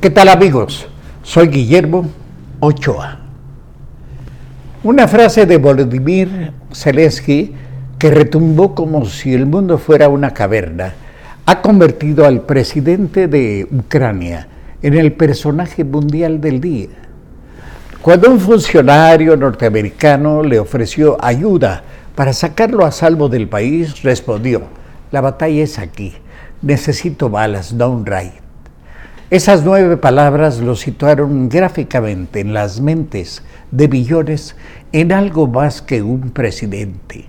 ¿Qué tal amigos? Soy Guillermo Ochoa. Una frase de Volodymyr Zelensky que retumbó como si el mundo fuera una caverna ha convertido al presidente de Ucrania en el personaje mundial del día. Cuando un funcionario norteamericano le ofreció ayuda para sacarlo a salvo del país, respondió, la batalla es aquí, necesito balas, no un. Esas nueve palabras lo situaron gráficamente en las mentes de billones en algo más que un presidente,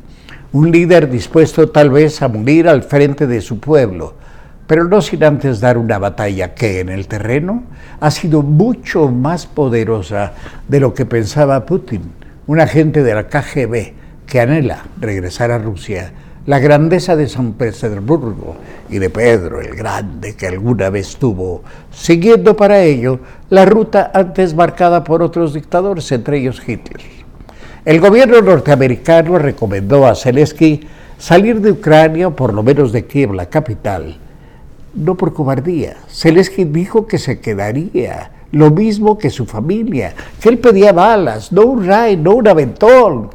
un líder dispuesto tal vez a morir al frente de su pueblo, pero no sin antes dar una batalla que en el terreno ha sido mucho más poderosa de lo que pensaba Putin, un agente de la KGB que anhela regresar a Rusia la grandeza de San Petersburgo y de Pedro el Grande que alguna vez tuvo, siguiendo para ello la ruta antes marcada por otros dictadores, entre ellos Hitler. El gobierno norteamericano recomendó a Zelensky salir de Ucrania, por lo menos de Kiev, la capital, no por cobardía. Zelensky dijo que se quedaría, lo mismo que su familia, que él pedía balas, no un ray, no un aventón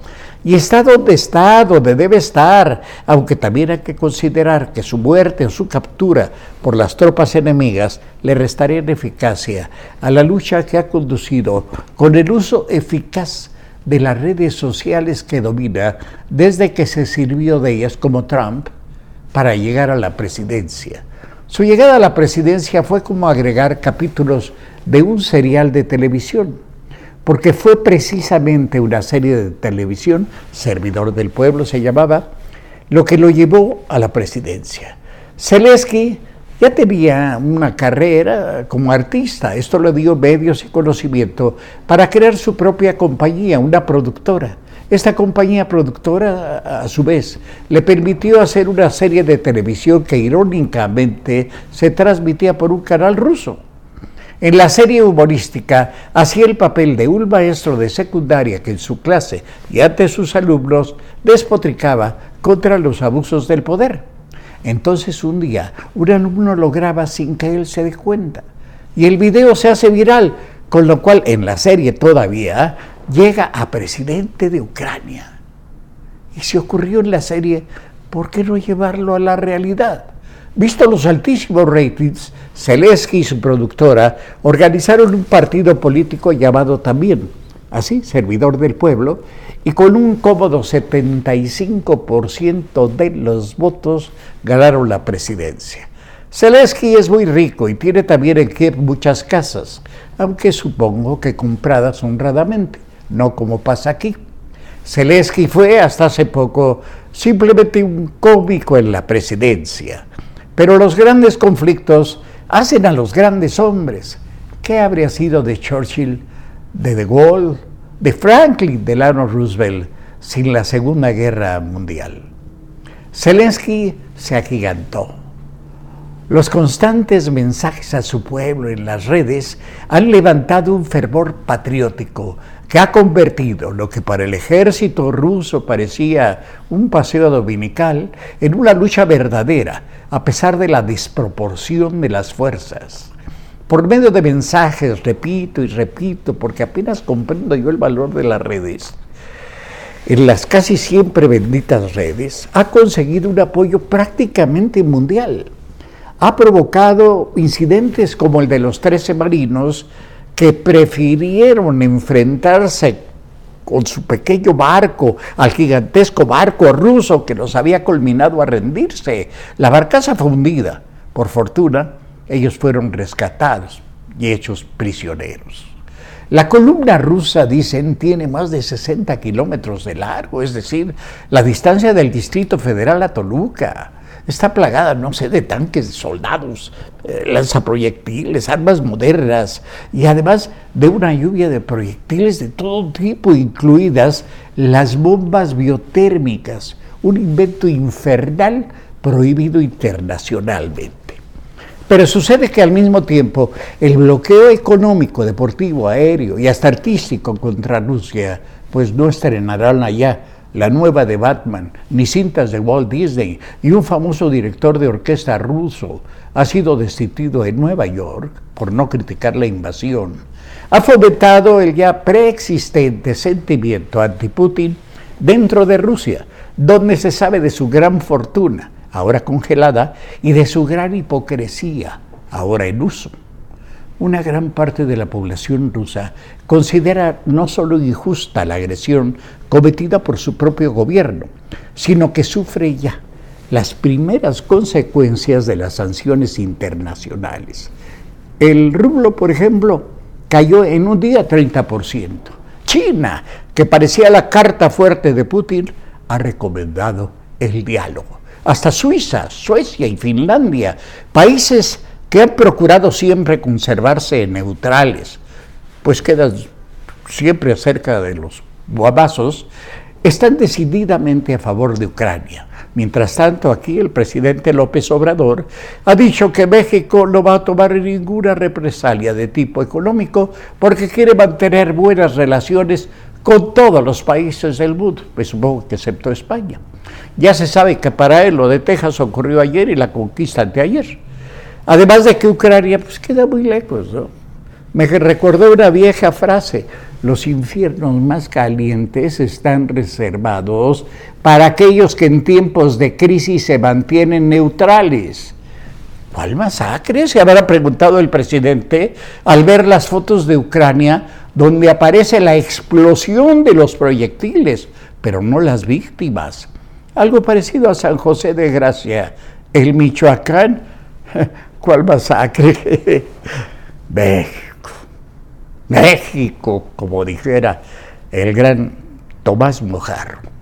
y está donde está, donde debe estar, aunque también hay que considerar que su muerte o su captura por las tropas enemigas le restaría en eficacia a la lucha que ha conducido con el uso eficaz de las redes sociales que domina desde que se sirvió de ellas como Trump para llegar a la presidencia. Su llegada a la presidencia fue como agregar capítulos de un serial de televisión porque fue precisamente una serie de televisión, Servidor del Pueblo se llamaba, lo que lo llevó a la presidencia. Zelensky ya tenía una carrera como artista, esto le dio medios y conocimiento para crear su propia compañía, una productora. Esta compañía productora, a su vez, le permitió hacer una serie de televisión que irónicamente se transmitía por un canal ruso. En la serie humorística hacía el papel de un maestro de secundaria que en su clase y ante sus alumnos despotricaba contra los abusos del poder. Entonces un día un alumno lo graba sin que él se dé cuenta y el video se hace viral, con lo cual en la serie todavía llega a presidente de Ucrania. Y se ocurrió en la serie, ¿por qué no llevarlo a la realidad? Visto los altísimos ratings, Zelensky y su productora organizaron un partido político llamado también, así, Servidor del Pueblo, y con un cómodo 75% de los votos ganaron la presidencia. Zelensky es muy rico y tiene también en Kiev muchas casas, aunque supongo que compradas honradamente, no como pasa aquí. Zelensky fue hasta hace poco simplemente un cómico en la presidencia pero los grandes conflictos hacen a los grandes hombres. ¿Qué habría sido de Churchill, de De Gaulle, de Franklin Delano Roosevelt sin la Segunda Guerra Mundial? Zelensky se agigantó. Los constantes mensajes a su pueblo en las redes han levantado un fervor patriótico que ha convertido lo que para el ejército ruso parecía un paseo dominical en una lucha verdadera, a pesar de la desproporción de las fuerzas. Por medio de mensajes, repito y repito, porque apenas comprendo yo el valor de las redes, en las casi siempre benditas redes, ha conseguido un apoyo prácticamente mundial. Ha provocado incidentes como el de los 13 marinos, que prefirieron enfrentarse con su pequeño barco al gigantesco barco ruso que los había culminado a rendirse. La barcaza fundida. Por fortuna, ellos fueron rescatados y hechos prisioneros. La columna rusa, dicen, tiene más de 60 kilómetros de largo, es decir, la distancia del Distrito Federal a Toluca está plagada, no sé, de tanques, de soldados, eh, lanzaproyectiles, armas modernas y además de una lluvia de proyectiles de todo tipo, incluidas las bombas biotérmicas, un invento infernal prohibido internacionalmente. Pero sucede que al mismo tiempo el bloqueo económico, deportivo, aéreo y hasta artístico contra Rusia, pues no estrenarán allá la nueva de Batman, ni cintas de Walt Disney, y un famoso director de orquesta ruso ha sido destituido en Nueva York por no criticar la invasión, ha fomentado el ya preexistente sentimiento anti-Putin dentro de Rusia, donde se sabe de su gran fortuna, ahora congelada, y de su gran hipocresía, ahora en uso. Una gran parte de la población rusa considera no solo injusta la agresión cometida por su propio gobierno, sino que sufre ya las primeras consecuencias de las sanciones internacionales. El rublo, por ejemplo, cayó en un día 30%. China, que parecía la carta fuerte de Putin, ha recomendado el diálogo. Hasta Suiza, Suecia y Finlandia, países que han procurado siempre conservarse neutrales, pues quedan siempre cerca de los guabazos, están decididamente a favor de Ucrania. Mientras tanto, aquí el presidente López Obrador ha dicho que México no va a tomar ninguna represalia de tipo económico porque quiere mantener buenas relaciones con todos los países del mundo, pues supongo que excepto España. Ya se sabe que para él lo de Texas ocurrió ayer y la conquista de ayer. Además de que Ucrania pues, queda muy lejos, ¿no? Me recordó una vieja frase, los infiernos más calientes están reservados para aquellos que en tiempos de crisis se mantienen neutrales. ¿Cuál masacre? Se habrá preguntado el presidente al ver las fotos de Ucrania donde aparece la explosión de los proyectiles, pero no las víctimas. Algo parecido a San José de Gracia, el Michoacán. ¿Cuál masacre? México, como dijera el gran Tomás Mojarro.